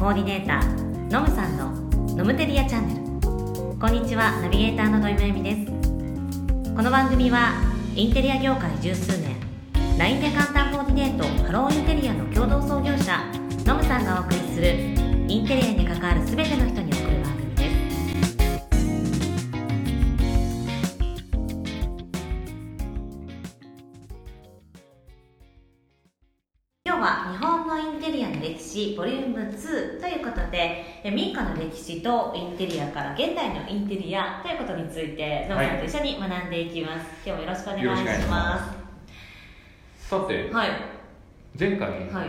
コーディネーターのむさんのノムテリアチャンネル。こんにちはナビゲーターの土井まゆみです。この番組はインテリア業界十数年 LINE で簡単コーディネートハローインテリアの共同創業者のむさんがお送りするインテリアに関わる全ての人に送る史ボリューム2ということでえ民家の歴史とインテリアから現代のインテリアということについてノムさんと一緒に学んでいきます、今日もよろしくお願いしまます。さてはい。前回、はい。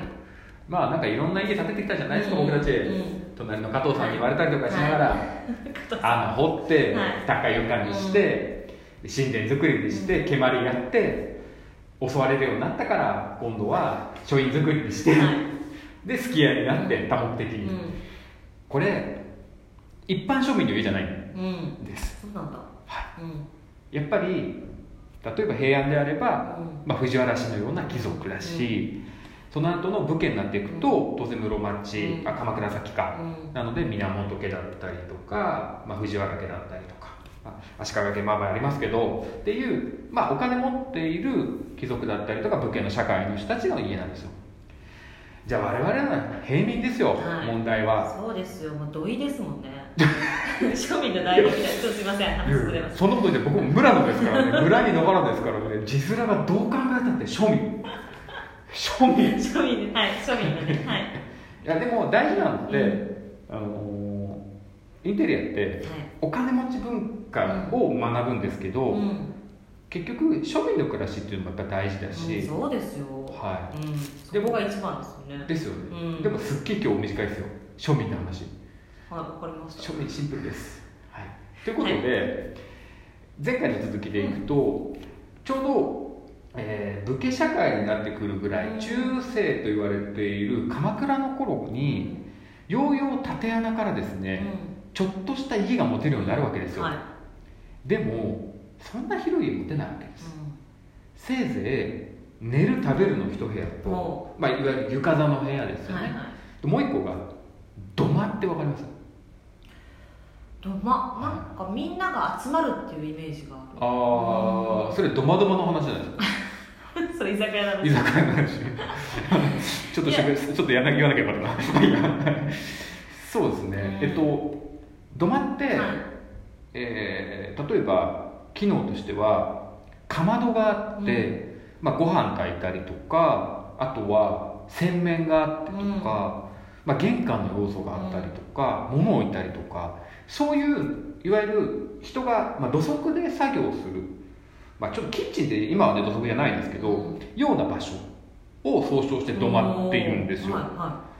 まあなんかいろんな家建ててきたじゃないですか、うん僕たち、うん隣の加藤さんに言われたりとかしながら、穴掘って、はい。高い床にして、神殿作りにして蹴鞠やって襲われるようになったから今度は書院作りにして、はいですき家になって多目的に、これ一般庶民の家じゃないんうん、うん、ですそうなんだ。はうん。やっぱり例えば平安であれば、うん。まあ、藤原氏のような貴族だし、その後の武家になっていくと当然室町、うん。あ鎌倉崎か、うん。なので源家だったりとか、まあ、藤原家だったりとか、まあ、足利家まあまあありますけどっていう、まあ、お金持っている貴族だったりとか武家の社会の人たちの家なんですよじゃあ我々は平民ですよ、はい。問題は。そうですよ。もう土井ですもんね。庶民の大学ですすいません。話ずれます。そんなこと言って僕も村野ですからね。村に野原ですからね。字面がどう考えたって庶民。庶民。い庶民。はい庶民のね。はい。やでも大事なのって、うあのーインテリアってお金持ち文化を学ぶんですけど、うん結局庶民の暮らしっていうのもやっぱ大事だうんし、そうですよ。はうん。そでもこが一番ですよね。いですよね、うん。でもすっげえ今日短いですよ。庶民の話。はいわかりました。庶民シンプルです、はい、ということで、前回の続きでいくと、ちょうど、えー武家社会になってくるぐらいうん。中世と言われている鎌倉の頃にようよう縦穴からですね、ちょっとした家が持てるようになるわけですよ、はい。でもそんな広い家持てないわけです。せいぜい寝る食べるの一部屋とお、まあ、いわゆる床座の部屋ですよね、はいはい。でもう一個が土間ってわかります？とまなんかみんなが集まるっていうイメージがあああそれドマドマの話じゃないですか。る それ居酒屋なん居酒屋の話。ちょっとしゃべちょっとやらな言わなきゃよかった。なそうですね、うんえっと土間って、はい。えー例えば機能としてはかまどがあって、まあ、ご飯炊いたりとかあとは洗面があってとか、まあ、玄関の要素があったりとか、物を置いたりとかそういういわゆる人が、まあ、土足で作業する、まあ、ちょっとキッチンって今はね土足じゃないんですけど、うん。ような場所を総称して土間って言うんですよ。はいは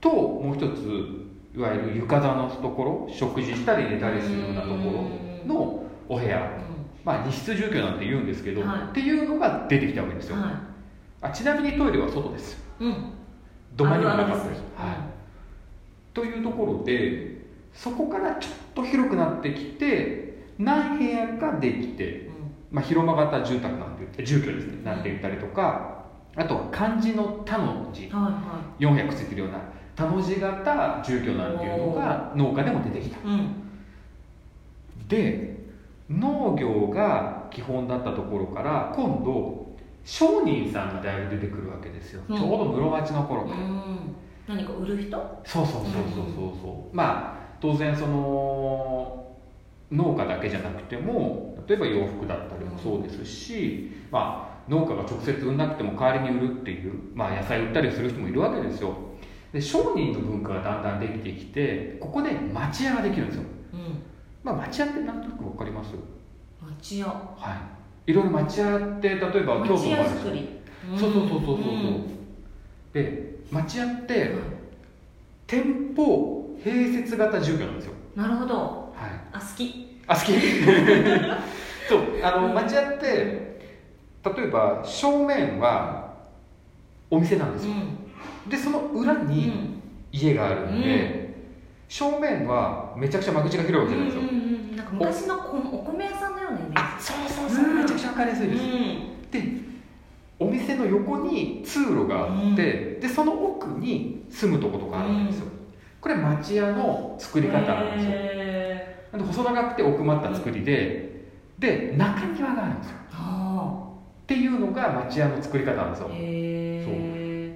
ともう一ついわゆる床座のところ食事したり寝たりするようなところのお部屋、いまあ、二室住居なんて言うんですけど、はい。っていうのが出てきたわけですよ、うんはあちなみにトイレは外です。いうん。土間にもなかったです。はい、というところでそこからちょっと広くなってきて何部屋かできて、うん。まあ、広間型住宅なんて言って住居ですね。なんて言ったりとかあとは漢字の「田」の字。はいは400ついてるような田の字型住居なんていうのが農家でも出てきた。で農業が基本だったところから今度商人さんがだいぶ出てくるわけですよ、うん。ちょうど室町の頃から、うん。何か売る人？そうそうそうそうそうそう。まあ当然その農家だけじゃなくても例えば洋服だったりもそうですし、まあ農家が直接売んなくても代わりに売るっていう、まあ、野菜売ったりする人もいるわけですよ。で商人の文化がだんだんできてきてここで町屋ができるんですよ。うんまあ町屋ってなんとなく分かります？町屋はい。いろいろ町屋って例えば京都もある町しそうそうそうそうそうそう、ん。で町屋ってうん店舗併設型住居なんですよ。なるほど。はい。あ好き。あ好き。そう。あの町屋って例えば正面はお店なんですよ、でその裏うん。に家があるんで、正面はめちゃくちゃ間口が広いわけじゃないですよ、うんうんうんなんか昔のこお米屋さんのようなイメージ。あそうそうそう、うん。めちゃくちゃ分かりやすいです、でお店の横に通路があって、でその奥に住むとことかあるんですよ、これ町屋の作り方なんですよ。へなんで細長くて奥まった作りで、で中庭があるんですよ。っていうのが町屋の作り方なんですよ。あへ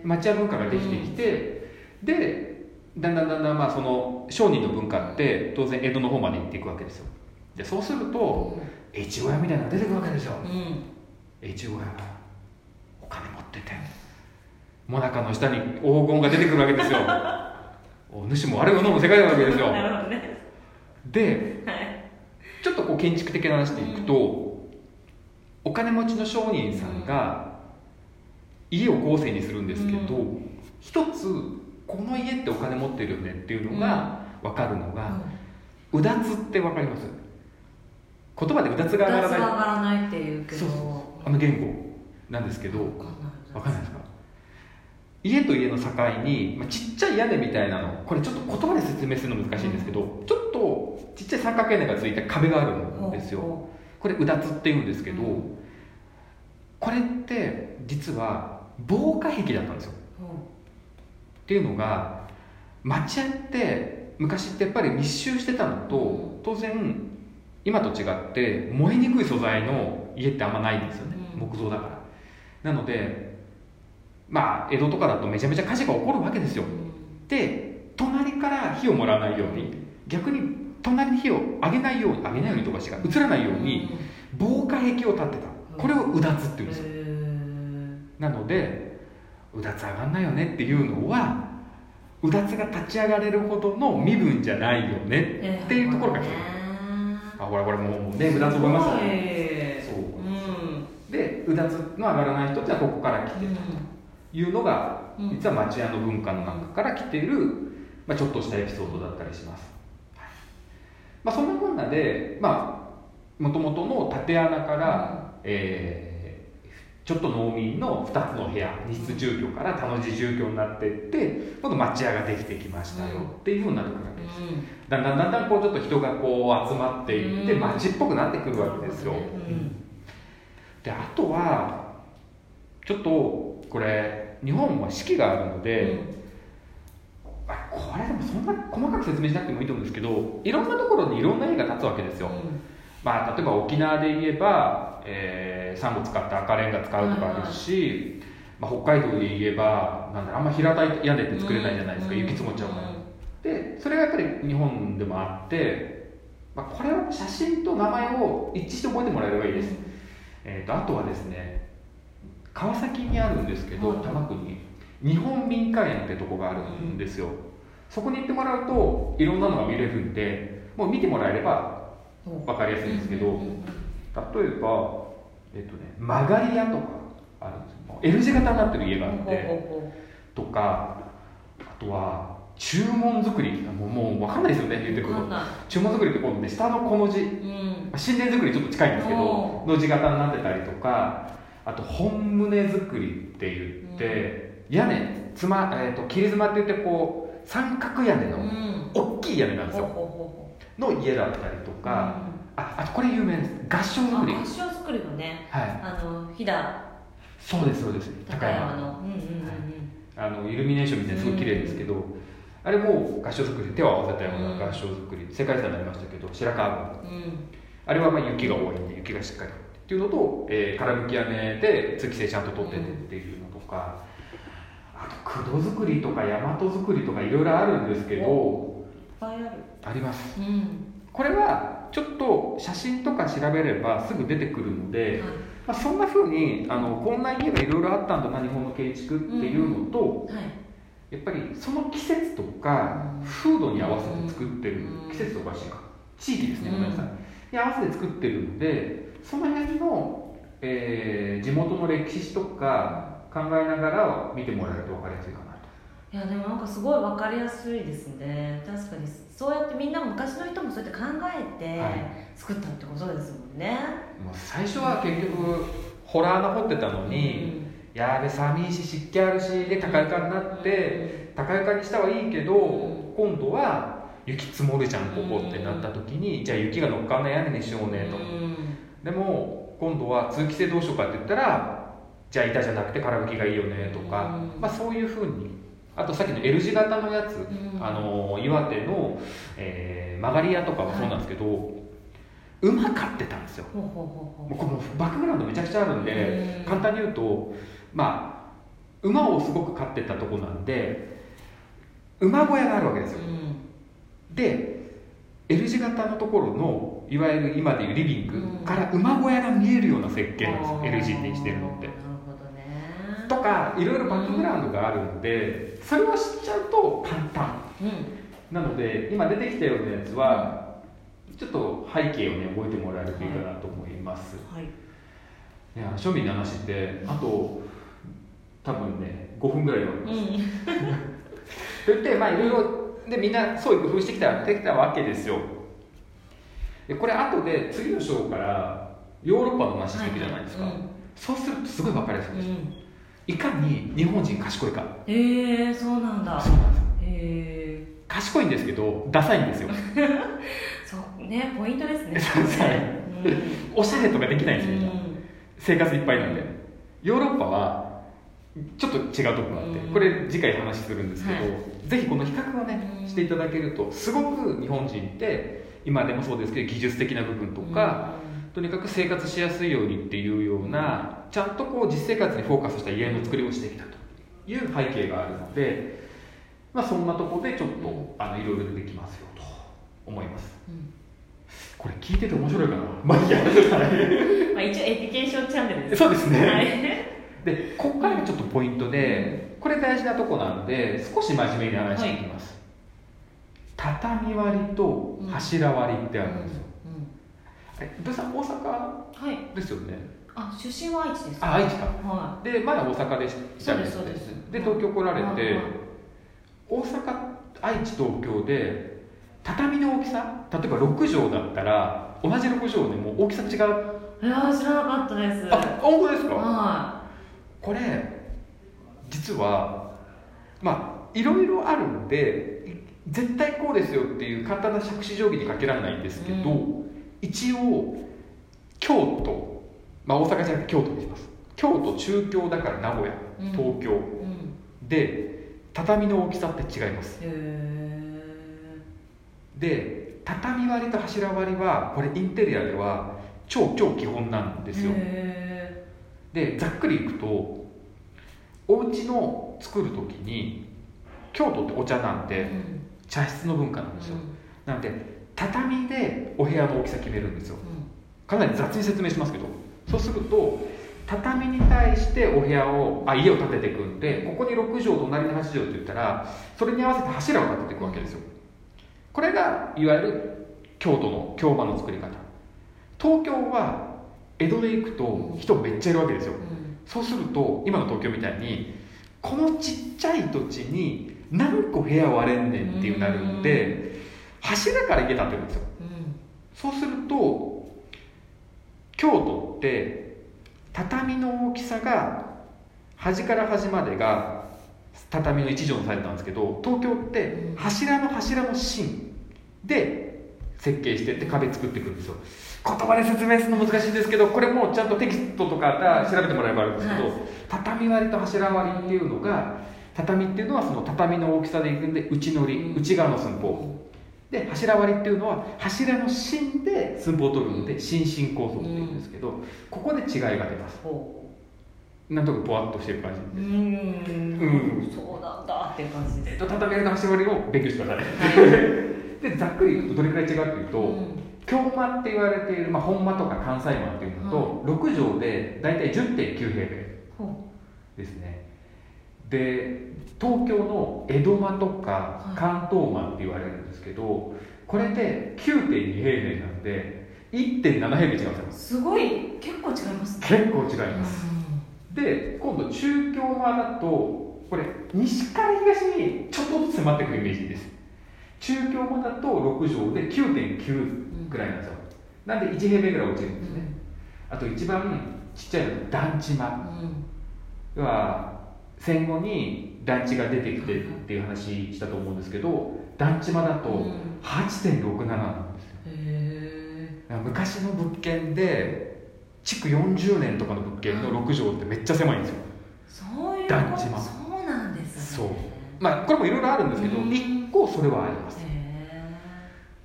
ー。町屋文化ができてきて、でだんだんだんだんまあその商人の文化って当然江戸の方まで行っていくわけですよ。でそうすると越後屋みたいなのが出てくるわけですようん。越後屋がお金持っててもなかの下に黄金が出てくるわけですよ。お主もあれを飲む世界なわけですよ。なるほどね。ではい。ちょっとこう建築的な話でいくと、お金持ちの商人さんが家を後世にするんですけど、う一つこの家ってお金持ってるよねっていうのが分かるのが、ううだつって分かります？言葉でうだつが上がらない。上がらないっていうけど。あの言語なんですけど分かんない。ですか？家と家の境に、まあ、ちっちゃい屋根みたいなのこれちょっと言葉で説明するの難しいんですけど、ちょっとちっちゃい三角屋根がついた壁があるんですよ、ほこれうだつって言うんですけど、うん。これって実は防火壁だったんですよっていうのが町屋って昔ってやっぱり密集してたのと当然今と違って燃えにくい素材の家ってあんまないんですよね、うん。木造だから。なのでまあ江戸とかだとめちゃめちゃ火事が起こるわけですよ。ううん。で隣から火をもらわないように逆に隣に火を上げないように上げないようにとかしか映らないように防火壁を立てた。これをうだつって言うんですよ。なのでうだつ上がんないよねっていうのはうだつが立ち上がれるほどの身分じゃないよねっていうところが来てるあほらこれもうねうだつ覚えましたねねそう。うん。でうだつの上がらない人ってのはここから来てるというのがうん。実は町屋の文化の中から来ている、まあ、ちょっとしたエピソードだったりします、はい。まあ、そんなこんなでまあもともとの縦穴から、えーちょっと農民の2つの部屋二室住居から田の字住居になっていって今度町屋ができてきましたよっていうふうになってくるわけです、うん。だんだんだんだんこうちょっと人がこう集まっていってうん。町っぽくなってくるわけですよ、うん。であとはちょっとこれ日本は四季があるので、あこれでもそんな細かく説明しなくてもいいと思うんですけどいろんなところにいろんな家が建つわけですよ、まあ、例えば沖縄で言えば、えーサンゴ使った赤レンガ使うとかあるし、まあ、北海道で言えばなんあんま平たい屋根って作れないじゃないですか、雪積もっちゃうから、でそれがやっぱり日本でもあって、まあ、これは写真と名前を一致して覚えてもらえればいいです、えー、とあとはですね川崎にあるんですけどはい。多摩区に。日本民家園ってとこがあるんですよ、そこに行ってもらうといろんなのが見れるんでもう見てもらえればうん。分かりやすいんですけど、例えばえっ、とね曲がり屋とかあるんですよ。L 字型になってる家があって、とかあとは注文作りもうもう分かんないですよね言ってること。注文作りって今度ね下のこの字。いうん。神殿作りちょっと近いんですけどおの字型になってたりとかあと本棟作りって言って、屋根つま、えー、と切り妻って言ってこう三角屋根のうん。大きい屋根なんですよ。の家だったりとか、ああとこれ有名です。合掌うん造り。あ合掌作りはね。はい。あの飛騨。そうですそうです。高山の。うんうんうんあのイルミネーションみたいにすごい綺麗ですけど、あれも合掌造り。手を合わせたよううんな合掌造り、世界遺産になりましたけど白川郡うん。うんあれはまあ雪が多いんで雪がしっかりっていうのと、えー、空向き屋根で通気性ちゃんと取っててっていうのとか、あと九度作りとか大和作りとかいろいろあるんですけどいっぱいある。あります。うん。これはちょっと写真とか調べればすぐ出てくるので、はまあ、そんな風にあのこんな家がいろいろあったんだな日本の建築っていうのと、いはい。やっぱりその季節とかうん。風土に合わせて作ってるうん。季節とおかしいか。地域ですねうん。ごめんなさい。に合わせて作ってるのでその辺の、えー地元の歴史とか考えながら見てもらえると分かりやすいかな。といやでもなんかすごい分かりやすいですね。確かに。そうやってみんな昔の人もそうやって考えてはい。作ったってことですもんね、もう最初は結局ホラー穴掘ってたのに、やべ寒いし湿気あるしで高床になって、高床にしたはいいけど、うん今度は雪積もるじゃんここってなった時に、じゃあ雪が乗っかんない屋根にしようねと、うん。でも今度は通気性どうしようかって言ったらじゃあ板じゃなくて空拭きがいいよねとか、うん。まあ、そういうふうにあとさっきの L 字型のやつ、うん。あの岩手の、えー曲がり屋とかもそうなんですけど、馬飼ってたんですよ。ほうこのバックグラウンドめちゃくちゃあるんで、うん簡単に言うとまあ馬をすごく飼ってたとこなんで馬小屋があるわけですよ。ううん。で L 字型のところのいわゆる今でいうリビングうんから馬小屋が見えるような設計なんですよ、あー。L 字にしてるのってとかいろいろバックグラウンドがあるんでそれを知っちゃうと簡単。うん。なので今出てきたようなやつはちょっと背景をね覚えてもらえるといいかなと思います、はい。いや庶民の話ってあと多分ね5分ぐらいで終わります、うん。と言ってまあいろいろでみんなそういう工夫してきたできたわけですよ。でこれ後で次の章からヨーロッパの話していくじゃないですか、うん。そうするとすごい分かりやすいです、うんいかに日本人賢いか。へえそうなんだ。そうなんですよ。へえ。賢いんですけどダサいんですよ。そうねポイントですね。そうそう。うん。おしゃれとかできないんですよ、うん。生活いっぱいなんで。ヨーロッパはちょっと違うところがあって。うん。これ次回話するんですけど、はい。ぜひこの比較をねうん。していただけるとすごく日本人って今でもそうですけど技術的な部分とか、とにかく生活しやすいようにっていうようなちゃんとこう実生活にフォーカスした家の作りをしてきたという背景があるので、まあ、そんなところでちょっとあのいろいろ出てきますよと思います。うん。これ聞いてて面白いかな？まあいいやまあ一応 education チャンネルです。そうですね、はい。でここからがちょっとポイントでこれ大事なとこなんで少し真面目に話していきます、畳割りと柱割りってあるんですよ、うんえブーさん大阪はい。ですよね。あ出身は愛知ですあ愛知か。はでまだ大阪でした。そうですそうです。で東京来られて、はい大阪愛知東京で畳の大きさ例えば6畳だったら同じ6畳でも大きさ違う。いいやー知らなかったです。あ本当ですか？はこれ実はまあいろいろあるんでい絶対こうですよっていう簡単な杓子定規にかけられないんですけど、う一応京都、まあ、大阪じゃなくて京都にします。京都中京だから名古屋うん。東京、いうん。で畳の大きさって違います。で畳割りと柱割りはこれインテリアでは超超基本なんですよ。へでざっくりいくとお家の作る時に京都ってお茶なんでーうん。茶室の文化なんですよ。なので畳でお部屋の大きさ決めるんですよ。かなり雑に説明しますけど。そうすると畳に対してお部屋をあ家を建てていくんでここに6畳隣に8畳って言ったらそれに合わせて柱を立てていくわけですよ。これがいわゆる京都の京間の作り方。東京は江戸で行くと人めっちゃいるわけですよ。そうすると今の東京みたいにこのちっちゃい土地に何個部屋割れんねんっていうなるんで柱から家建てるんですよ。うん。そうすると京都って畳の大きさが端から端までが畳の1畳のサイズなんですけど東京って柱の柱の芯で設計してって壁作っていくんですよ。言葉で説明するの難しいんですけどこれもちゃんとテキストとか調べてもらえばあるんですけど、はい。畳割りと柱割りっていうのが畳っていうのはその畳の大きさでいくんで内乗り内側の寸法で柱割りっていうのは柱の芯で寸法を取るんで心心構造っていうんですけど、ここで違いが出ます。ほなんとなくぼわっとしてる感じ。ううん。うん。そうなんだっていう感じです。えっと畳割りの柱割りを勉強してください。でざっくり言うとどれくらい違うっていうと、うん。京間って言われている、まあ、本間とか関西間っていうのと、6畳で大体10.9平米ほですねで東京の江戸間とかはい。関東間って言われるんですけどこれで9.2平米なんで1.7平米違うんですすごい。結構違いますね。結構違います。で今度中京間だとこれ西から東にちょっとずつ迫ってくるイメージです。中京間だと6畳で9.9ぐらいなんですよ。なんで1平米ぐらい落ちるんですね、あと一番ちっちゃいのが団地間。うん。は戦後に団地が出てきてっていう話したと思うんですけど団地間だとうん。8.67なんです。よへえ昔の物件で築40年とかの物件の6畳ってめっちゃ狭いんですよ。そういう団地間。そうなんですね。そう。まあこれもいろいろあるんですけどうん。一個それはあります。へ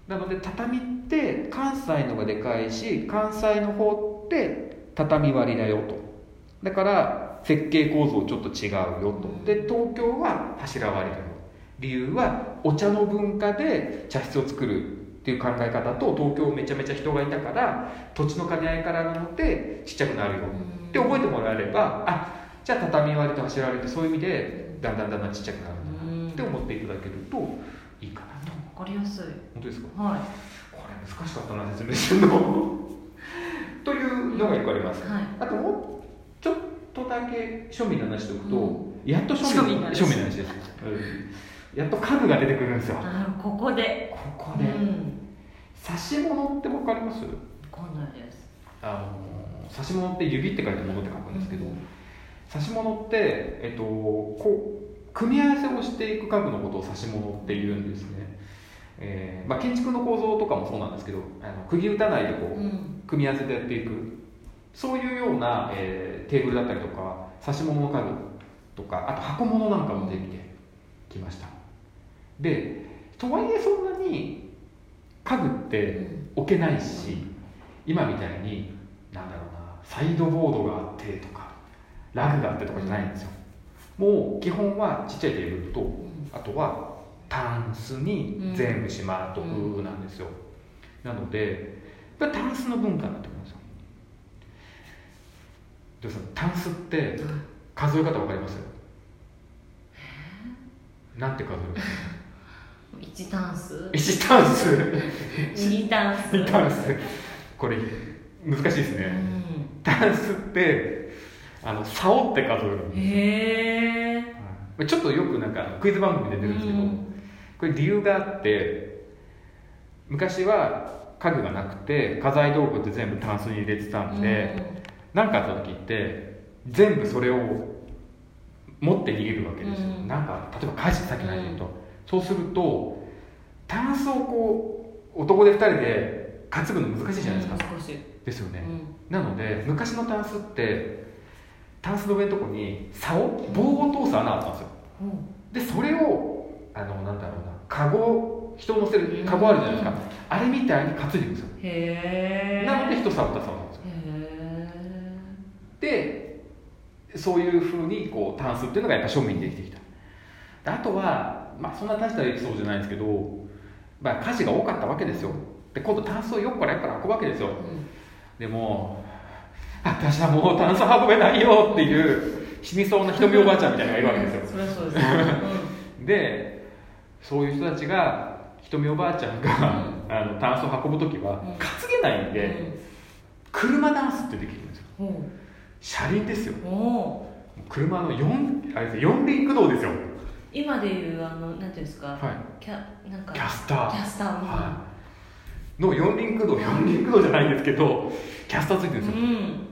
なので畳って関西のがでかいし関西の方って畳割りだよと。だから設計構造ちょっと違うよと。で東京は柱割りだよ理由はお茶の文化で茶室を作るっていう考え方と東京めちゃめちゃ人がいたから土地の兼ね合いからなのでちっちゃくなるよ。ーって覚えてもらえればあじゃあ畳割りと柱割りってそういう意味でだんだんだんだんちっちゃくなるんだなって思っていただけるといいかなと。わかりやすい。本当ですか？はこれ難しかったな説明するの。というのが一個あります、はい。あともだけ庶民の話しておくと、うやっと庶民庶民の話。庶民の話です、うん。やっと家具が出てくるんですよ。ここで。ここで、うん。差し物って分かります？わかんないです。あの差し物って指って書いて物って書くんですけど、うん。差し物って、えっと、こう組み合わせをしていく家具のことを差し物って言うんですね、えーまあ、建築の構造とかもそうなんですけどあの釘打たないでこう、うん。組み合わせてやっていくそういうような、えーテーブルだったりとか差し物の家具とかあと箱物なんかもできてきました。でとはいえそんなに家具って置けないし今みたいになんだろうなサイドボードがあってとかラグがあってとかじゃないんですよ。もう基本はちっちゃいテーブルとうんあとはタンスに全部しまっとくなんですよ、なのでタンスの文化になってくるんですよでそのタンスって数え方わかります？なんて数える1タンス？1タンス。2タンス？2タンス。これ難しいですね、うん。タンスってあの竿って数えるんですへえはい。ちょっとよくなんかクイズ番組で出てるんですけど、これ理由があって昔は家具がなくて家財道具って全部タンスに入れてたんで何、かあった時って全部それを持って逃げるわけですよ、うん。なんか例えば火事さっきの話で言うと、そうするとタンスをこう男で2人で担ぐの難しいじゃないですか、少しですよね、うん。なので昔のタンスってタンスの上のとこに竿棒を通す穴あったんですよ。でそれをあのなんだろうなカゴ人を乗せるカゴあるじゃないですか、あれみたいに担いでいくんですよ。へえなので人竿ったそうなんですよへでそういうふうにこうタンスっていうのがやっぱ庶民にできてきた。であとは、まあ、そんな大したエピソードじゃないんですけど、まあ、火事が多かったわけですよ。で今度タンスを横から横から運ぶわけですよ。えでも私はもうタンス運べないよっていう死にそうなひとみおばあちゃんみたいなのがいるわけですよ。そりゃそうですでそういう人たちがひとみおばあちゃんが、あのタンスを運ぶ時はうん。担げないんで、車ダンスってできるんですよ。うん車輪ですよ。車の4あれです四輪駆動ですよ。今でいうあのなんていうんですか、はい。キャなんか。キャスター。キャスターはい。の四輪駆動四輪駆動じゃないんですけどキャスターついてるんですよ、うん。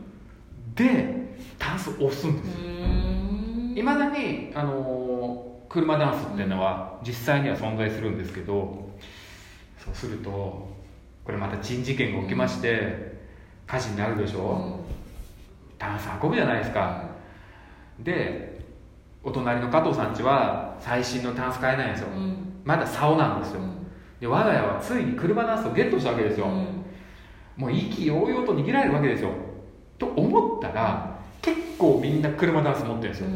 でタンスを押すんうですいまだに、あのー車ダンスっていうのは実際には存在するんですけどそうするとこれまた珍事件が起きまして火事になるでしょ、タンス運ぶじゃないですか。でお隣の加藤さんちは最新のタンス買えないんですよ、うん。まだ竿なんですよ、で我が家はついに車ダンスをゲットしたわけですよ、もう意気揚々と逃げられるわけですよ。と思ったら結構みんな車ダンス持ってるんですよ、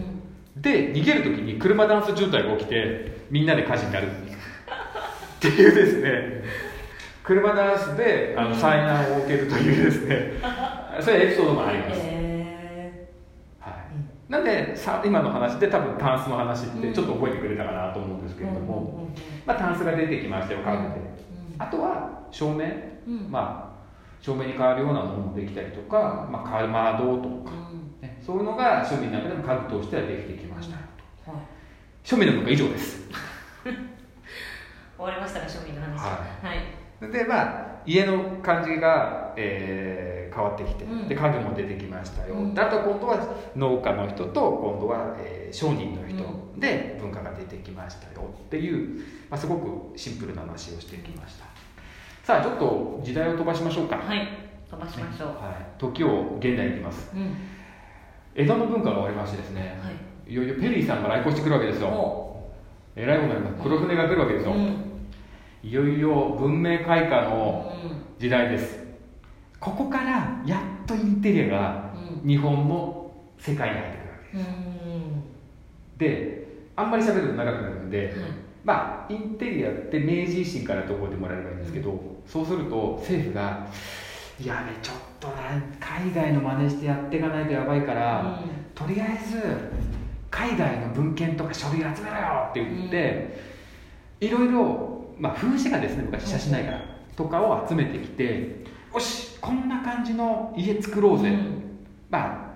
で逃げる時に車ダンス渋滞が起きてみんなで火事になる。っていうですね。車ダンスであの災難を受けるというですね。そういうエピソードもあります、へはい、なんでさ今の話で多分タンスの話ってちょっと覚えてくれたかなと思うんですけれども、まあ、タンスが出てきましたよ家具で、あとは照明、まあ照明に変わるようなものもできたりとか、まあ、かまどとか、ね、そういうのが庶民の中でも家具としてはできてきました。よと庶民の文化以上です。終わりましたか庶民の話。はい。はい。でまあ家の感じが、えー変わってきて、うん。で家具も出てきましたよ、うん。であと今度は農家の人と今度は、えー商人の人で文化が出てきましたよ。っていう、まあ、すごくシンプルな話をしてきました。さあちょっと時代を飛ばしましょうか、はい。飛ばしましょう。はい、時を現代に行きます。うん。江戸の文化が終わりましてですね。はい。いよいよペリーさんが来航してくるわけですよ。おえらいことになります。黒船が来るわけですよ、うん。いよいよ文明開化のうん。時代ですここからやっとインテリアがうん。日本の世界に入ってくるわけうん。であんまり喋ると長くなるので、はいまあインテリアって明治維新からと覚えてもらえればいいんですけど、そうすると政府が「いやねちょっとな海外の真似してやっていかないとやばいから、とりあえず海外の文献とか書類集めろよ」って言って、いろいろ、まあ、風刺画ですね昔写真ないから、とかを集めてきてよしこんな感じの家作ろうぜ、うんまあ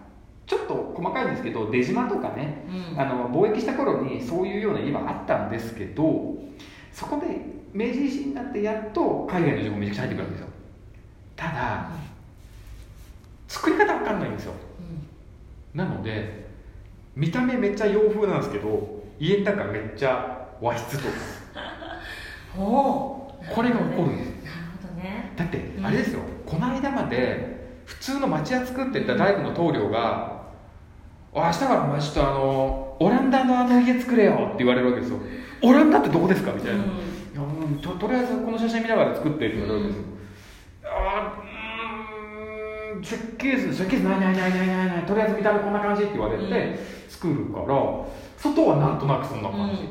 ちょっと細かいんですけど出島とかねうん。あの貿易した頃にそういうような家はあったんですけどそこで明治維新になってやっと海外の情報めちゃくちゃ入ってくるんですよ。ただ作り方わかんないんですよ。なので見た目めっちゃ洋風なんですけど家の中めっちゃ和室とか。これが起こるんですね。だってうん。あれですよ、この間まで普通の町屋作ってた大工の棟梁が「おい明日からお前ちょっとあのオランダのあの家作れよ」って言われるわけですよ「オランダってどこですか?」みたいな、いやもうととりあえずこの写真見ながら作ってって言われるわけですよ、あーうーん設計図設計図ないないないないないないとりあえず見た目こんな感じって言われてうん。作るから外はなんとなくそんな感じ、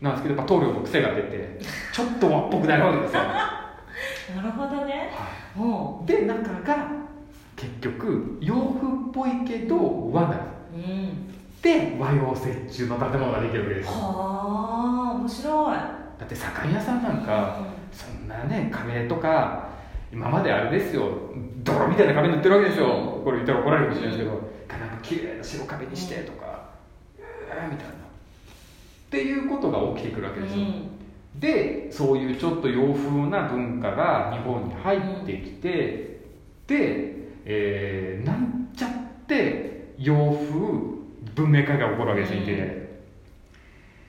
なんですけどやっぱ棟梁の癖が出てちょっと和っぽくなるわけですよ、なるほどね。おで中が結局洋風っぽいけど和なうん。で和洋折衷の建物ができるわけです。よはあ面白い。だって左官屋さんなんかそんなね壁とか今まであれですよ。泥みたいな壁塗ってるわけですよこれ言ったら怒られるかもしれないですけど。なんか綺麗な白壁にしてとか。えーみたいな。っていうことが起きてくるわけですよ、でそういうちょっと洋風な文化が日本に入ってきて、で、えーなんちゃって洋風文明開化が起こるわけですよ、うん。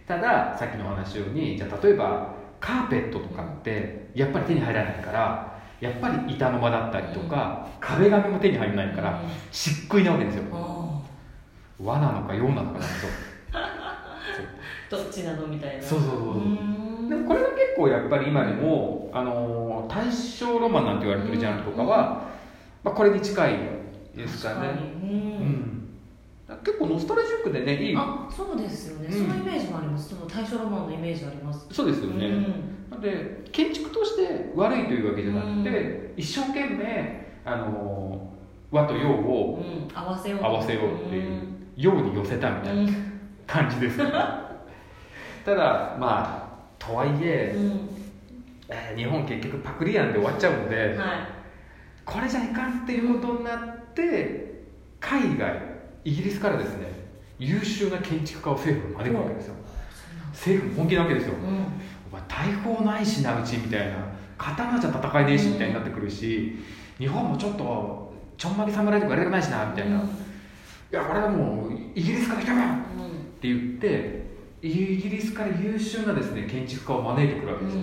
たださっきのお話のようにじゃあ例えばカーペットとかってやっぱり手に入らないからやっぱり板の間だったりとか、壁紙も手に入らないから漆喰なわけですよ。和なのか洋なのかなんですよ。どっちなのみたいな。そうそうそうそう。うんでもこれが結構やっぱり今でも、あのー大正ロマンなんて言われてるジャンルとかは、まあ、これに近いですかね。結構ノスタルジックでねいい。あそうですよね、うん。そのイメージもあります。その大正ロマンのイメージあります。そうですよね、うん。で建築として悪いというわけじゃなくて、う一生懸命、あのー和と洋をうん、合わせよう。合わせようっていう洋に寄せたみたいな感じですね。ただまあとはいえうん、日本結局パクリ案で終わっちゃうので、はい。これじゃいかんっていうことになって海外イギリスからですね優秀な建築家を政府が招くわけですよ。政府も本気なわけですよ。うん。お前大砲ないしなうちみたいな。刀じゃ戦えねえしみたいになってくるし日本もちょっとちょんまげ侍とかやりたくないしなみたいな、いやこれはもうイギリスから来たからって言ってイギリスから優秀なですね建築家を招いてくるわけですよ、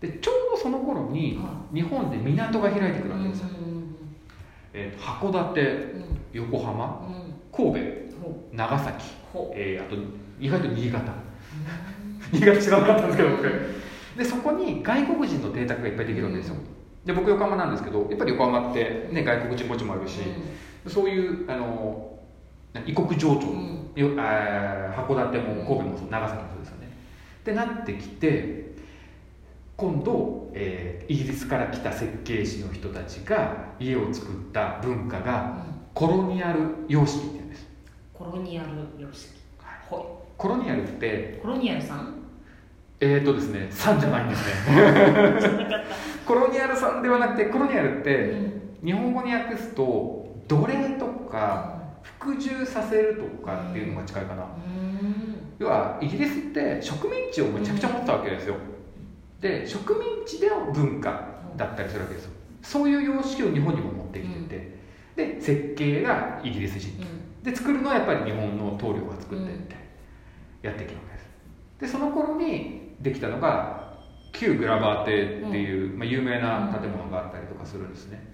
でちょうどその頃には日本で港が開いてくるわけですよ、うんえー函館うん。横浜うん。神戸ほ長崎、ほえーあと意外と新潟。新潟知らなかったんですけど僕。でそこに外国人の邸宅がいっぱいできるわけですよ。で僕横浜なんですけどやっぱり横浜って、ね、外国人墓地もあるし、そういうあの異国情緒、うん。よあー函館も神戸も長崎もそうですよね。ってなってきて今度、えーイギリスから来た設計士の人たちが家を作った文化がコロニアル様式っていうんです。コロニアル様式。ほコロニアルっていコロニアルさん？えーとですねさんじゃないんですね。コロニアルさんではなくてコロニアルったてうん。日本語に訳すと奴隷とか服従させるとかっていうのが近いかな。うん。要はイギリスって植民地をめちゃくちゃ持ってたわけですよ。で植民地での文化だったりするわけですよ。そういう様式を日本にも持ってきてて。で設計がイギリス人で作るのはやっぱり日本の棟梁が作ってってやってきたわけです。でその頃にできたのが旧グラバー邸っていう、まあ、有名な建物があったりとかするんですね。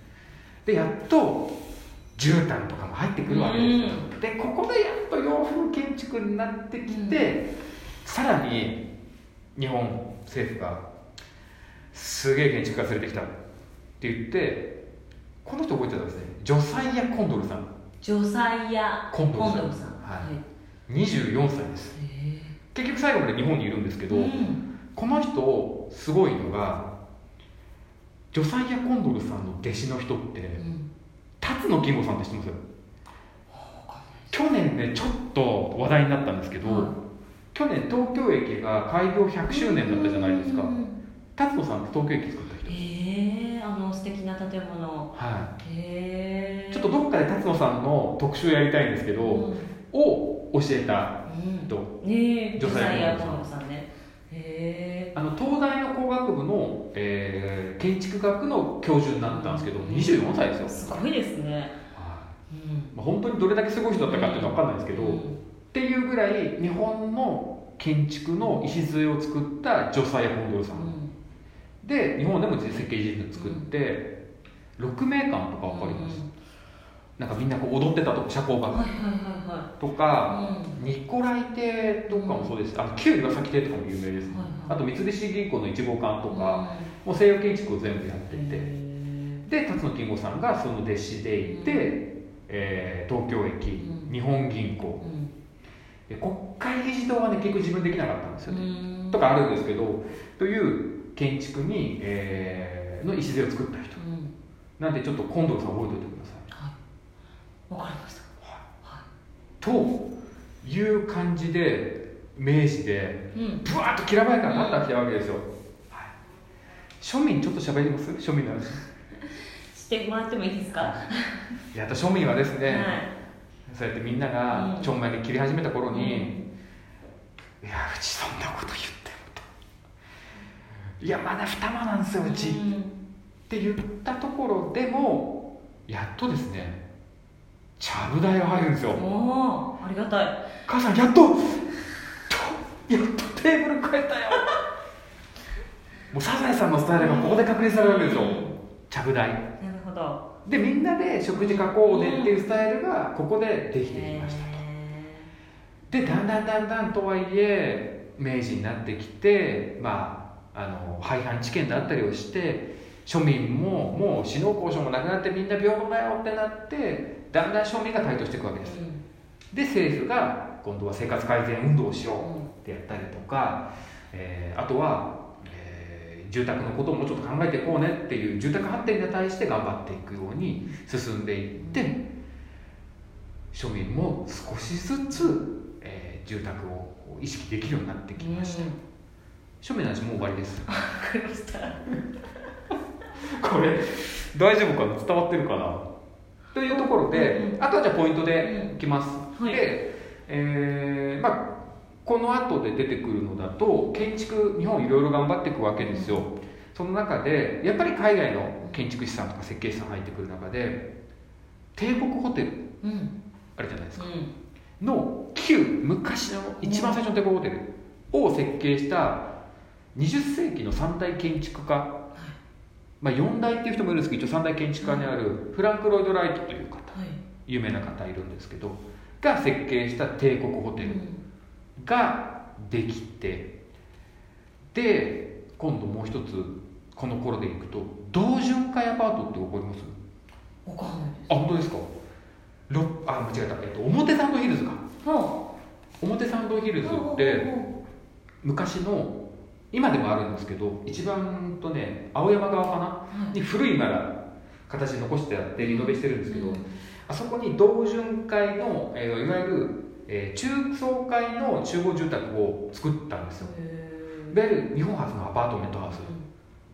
でやっと絨毯とかも入ってくるわけです。よ、でここでやっと洋風建築になってきて、さらに日本政府がすげえ建築家連れてきたって言ってこの人覚えてたんですね。ジョサイア・コンドルさん。ジョサイアコンドルさん。さん。はい。24歳です。へ結局最後まで日本にいるんですけど、えうん。この人すごいのがジョサイア・コンドルさんの弟子の人ってうん辰野金吾さんって知ってます？去年ねちょっと話題になったんですけど、はい。去年東京駅が開業100周年だったじゃないですか。うんうんうん辰野さんって東京駅作った人。へえあの素敵な建物。はへえいちょっとどっかで辰野さんの特集やりたいんですけど、うん。を教えたうん。人ねえジョサイアジョコンドさんあの東大の工学部の、えー建築学の教授になったんですけど24歳ですよ、すごいですね。はい。うん。まあ、本当にどれだけすごい人だったかっていうのは分かんないですけど、うん。っていうぐらい日本の建築の礎を作ったジョサイア・コンドルさん、で日本でも設計事務作って、6名館とか分かります、なんかみんなこう踊ってたとこ社交場とか、ニコライ亭とかもそうです、あの旧岩崎亭とかも有名です、あと三菱銀行の1号館とか、うもう西洋建築を全部やってんて、へで辰野金吾さんがその弟子でいて、えー東京駅、うん。日本銀え行。うん。で国会議事堂はね結局自分できなかったんですよね、うん。とかあるんですけどという建築に、えーの礎を作った人。うん。なんでちょっと今度さん覚えておいてくださいはいわかりました。はという感じで明治でいうん。ブワーッときらばやかになったわけですよ、はい、庶民ちょっと喋ります？庶民の話。してもらってもいいですか？い。や庶民はですね、はい。そうやってみんながうん。ちょんまげ切り始めた頃に、うん。いやうちそんなこと言っていやまだ二間なんですようち、っうん。て言ったところでもやっとですねちゃぶ台が入るんですよ。おーありがたい。母さんやっととやっとテーブル変えたよ。もうサザエさんのスタイルがここで確認されるわけですよ。うんちゃぶ台。なるほど。でみんなで食事囲こうねっていうスタイルがここでできてきましたへでだんだんだんだんとはいえ明治になってきてまああの廃藩置県であったりをして庶民ももう死の交渉もなくなってみんな平等だよってなってだんだん庶民が台頭していくわけです。で政府が今度は生活改善運動をしよううんってやったりとか、えーあとは、えー住宅のことをもうちょっと考えていこうねっていう住宅発展に対して頑張っていくように進んでいって庶民も少しずつ、えー住宅を意識できるようになってきました、うん。庶民の話もう終わりです。これ大丈夫かな？伝わってるかな？というところで、うんあとはじゃあポイントでいきます、はい。で、えーまあこの後で出てくるのだと建築日本いろいろ頑張っていくわけですよ。その中でやっぱり海外の建築士さんとか設計士さん入ってくる中で帝国ホテルうん。あるじゃないですか。うん。の旧昔の一番最初の帝国ホテルを設計した20世紀の三大建築家、まあ、4代っていう人もいるんですけど一応三大建築家にあるフランク・ロイド・ライトという方はい。有名な方いるんですけどが設計した帝国ホテルができてで今度もう一つこの頃でいくと同潤会アパートって覚えます？わかんないです。あ本当ですか？ろあ間違えた、えっと、表参道ヒルズか。は表参道ヒルズあって昔の今でもあるんですけど一番とね青山側かな？はい。に古いまだ形残してあってリノベしてるんですけど、うん。あそこに同潤会の、えーいわゆる、えー中層階の集合住宅を作ったんですよ。へいわゆる日本初のアパートメントハウス、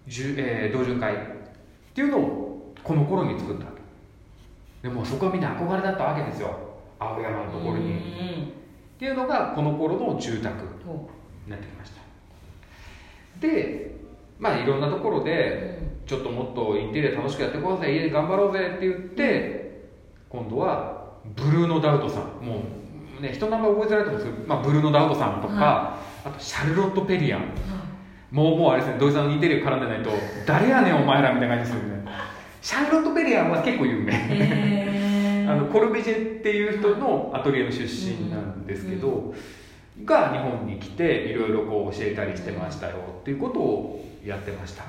じゅえー同潤会っていうのをこの頃に作ったでもそこはみんな憧れだったわけですよ。青山のところに、うん。っていうのがこの頃の住宅ほになってきましたでまあいろんなところうでちょっともっとインテリア楽しくやってこうぜ家で頑張ろうぜって言って今度はブルーノ・ダウトさん。もうね人の名前覚えづらいと思うんですけど、まあ、ブルーノ・ダウトさんとか、はあとシャルロット・ペリアン。はもうもうあれですね土井さんのインテリア絡んでないと誰やねんお前らみたいな感じですよねシャルロット・ペリアンは結構有名。いへー。あのコルビジェっていう人のアトリエの出身なんですけど、が日本に来ていろいろこう教えたりしてましたよっていうことをやってました、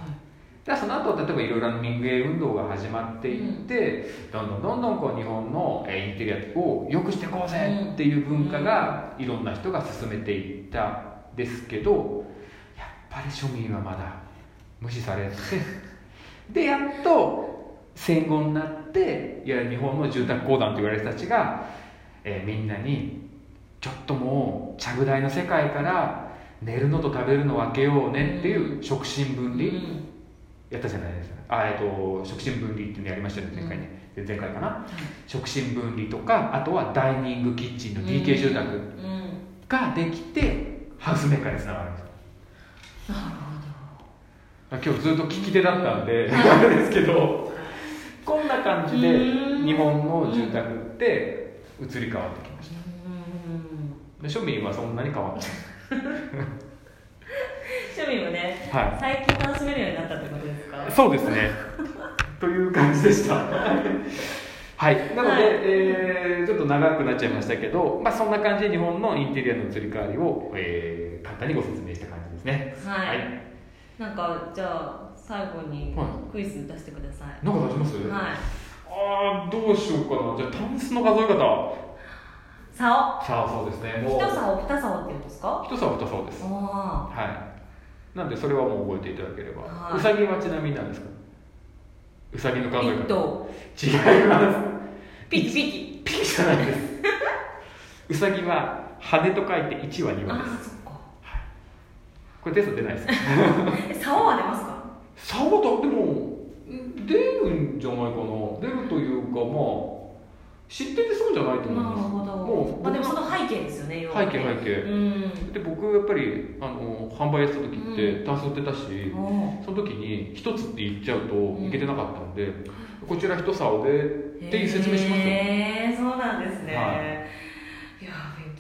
でその後例えばいろいろな民芸運動が始まっていって、どんどんどんどんこう日本のえーインテリアを良くしていこうぜっていう文化がいろんな人が進めていったんですけどやっぱり庶民はまだ無視されて でやっと戦後になっていや日本の住宅公団と言われる人たちが、えーみんなにちょっともうちゃぶ台の世界から寝るのと食べるの分けようねっていう食神分離、やったじゃないですか。あ、えっと食神分離っていうのやりましたよね前回ね、前回かな。食神分離とかあとはダイニングキッチンの DK 住宅うん。ができてハウスメーカーにつながるんですよ。なる今日ずっと聞き手だったんで、あれですけどこんな感じでうん。日本の住宅って移り変わってで庶民はそんなに変わって趣味もねない。は最近楽しめるようになったってことですか？いそうですね。という感じでした。はい。なので、はい。えーちょっと長くなっちゃいましたけど、まあ、そんな感じで日本のインテリアの移り変わりを、えー簡単にご説明した感じですね。はい、はい。なんかじゃあ最後にはい。クイズ出してください、なんか出します、はい。ああどうしようかな。じゃあタンスの数え方竿さあそうですね。もう。一竿二竿って言うんですか？一竿二竿です。あはい。なんでそれはもう覚えていただければ、はい。うさぎはちなみに何ですか？うさぎのあ数え違います。ピキピキ。ピキじゃないです。うさぎは羽と書いて1は2あ羽ですこれテスト出ないです。え竿は出ますか？竿だでもん出るんじゃないかな。出るというかまあ知っててそうじゃないと思います。なるほど。もうまあでもその背景ですよね要は背景背景。うん。で僕やっぱりあの販売やってた時ってタンス売ってたし、おその時に一つって言っちゃうとん。いけてなかったんで、こちら一竿でっていう説明しますよ、へえそうなんですね、、はい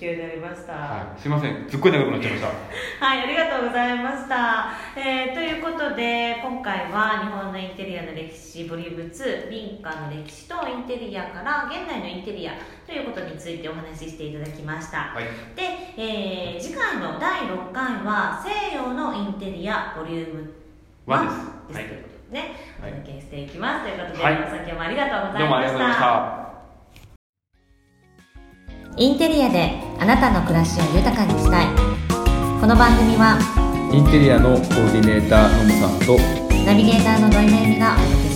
や勉強になりました。はい、すいません。すっごい長くなっちゃいました。はい、ありがとうございました。えーということで、今回は日本のインテリアの歴史ボリューム2、民家の歴史とインテリアから現代のインテリアということについてお話ししていただきました。はい。で、えー次回の第6回は西洋のインテリアボリューム1 1でです。すということでね、はい。お届けしていきます。ということで、はい。皆さん今日もありがとうござどういましもありがとうございまた。したインテリアであなたの暮らしを豊かにしたい。この番組はインテリアのコーディネーターのむさんとナビゲーターの土井めいみがお届け